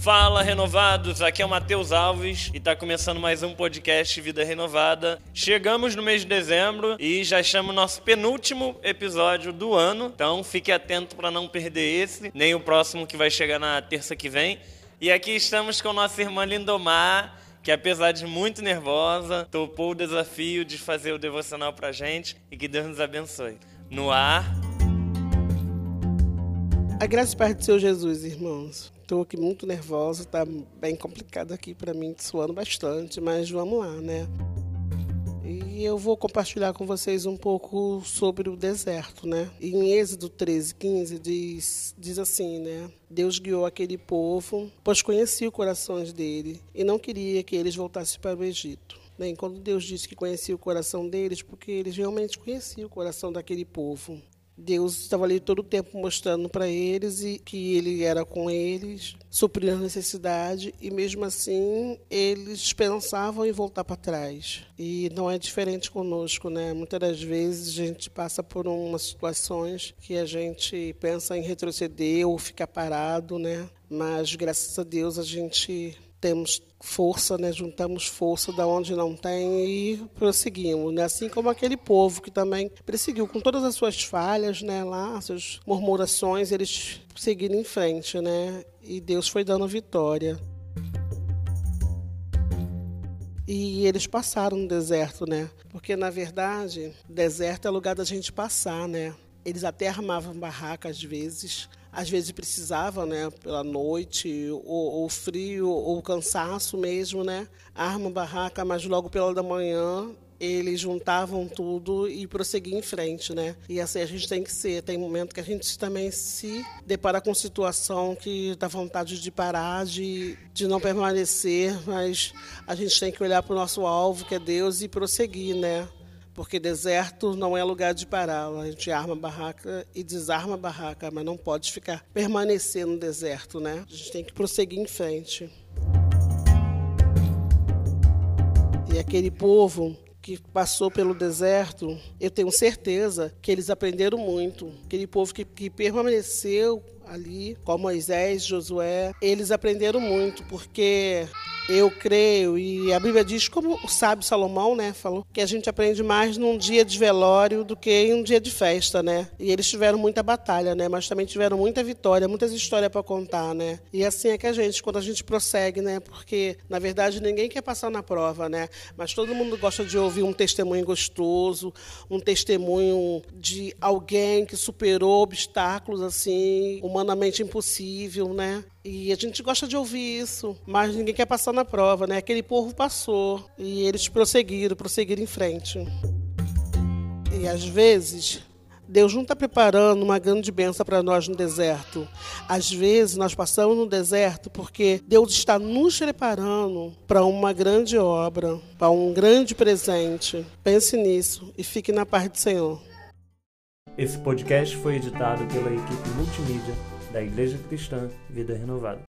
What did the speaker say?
Fala renovados, aqui é o Matheus Alves e está começando mais um podcast Vida Renovada. Chegamos no mês de dezembro e já estamos no nosso penúltimo episódio do ano, então fique atento para não perder esse, nem o próximo que vai chegar na terça que vem. E aqui estamos com nossa irmã Lindomar, que apesar de muito nervosa, topou o desafio de fazer o devocional pra gente e que Deus nos abençoe. No ar. A graça e paz do Senhor Jesus, irmãos. Estou aqui muito nervosa, tá bem complicado aqui para mim, suando bastante, mas vamos lá, né? E eu vou compartilhar com vocês um pouco sobre o deserto, né? Em Êxodo 13, 15 diz, diz assim, né? Deus guiou aquele povo, pois conhecia o coração dele e não queria que eles voltassem para o Egito. Né? Quando Deus disse que conhecia o coração deles, porque eles realmente conheciam o coração daquele povo. Deus estava ali todo o tempo mostrando para eles e que ele era com eles, suprindo a necessidade e mesmo assim eles pensavam em voltar para trás. E não é diferente conosco, né? Muitas das vezes a gente passa por umas situações que a gente pensa em retroceder ou ficar parado, né? Mas graças a Deus a gente temos força, né? juntamos força da onde não tem e prosseguimos, né? Assim como aquele povo que também perseguiu com todas as suas falhas, né? Lá, suas murmurações, eles seguiram em frente, né? E Deus foi dando vitória. E eles passaram no deserto, né? Porque na verdade, deserto é lugar da gente passar, né? Eles até armavam barraca às vezes, às vezes precisavam, né, pela noite, ou, ou frio, ou cansaço mesmo, né, arma barraca, mas logo pela da manhã eles juntavam tudo e prosseguiam em frente, né? E assim a gente tem que ser. Tem momento que a gente também se depara com situação que dá vontade de parar, de, de não permanecer, mas a gente tem que olhar para o nosso alvo, que é Deus, e prosseguir, né? Porque deserto não é lugar de parar. A gente arma a barraca e desarma a barraca, mas não pode ficar permanecer no deserto, né? A gente tem que prosseguir em frente. E aquele povo que passou pelo deserto, eu tenho certeza que eles aprenderam muito. Aquele povo que, que permaneceu ali, com Moisés, Josué, eles aprenderam muito, porque eu creio, e a Bíblia diz, como o sábio Salomão, né, falou, que a gente aprende mais num dia de velório do que em um dia de festa, né? E eles tiveram muita batalha, né? Mas também tiveram muita vitória, muitas histórias para contar, né? E assim é que a gente, quando a gente prossegue, né? Porque, na verdade, ninguém quer passar na prova, né? Mas todo mundo gosta de ouvir um testemunho gostoso, um testemunho de alguém que superou obstáculos, assim, humanamente impossível, né? E a gente gosta de ouvir isso, mas ninguém quer passar na prova, né? Aquele povo passou e eles prosseguiram, prosseguiram em frente. E às vezes Deus não está preparando uma grande bênção para nós no deserto. Às vezes nós passamos no deserto porque Deus está nos preparando para uma grande obra, para um grande presente. Pense nisso e fique na paz do Senhor. Esse podcast foi editado pela equipe multimídia da Igreja Cristã Vida Renovada.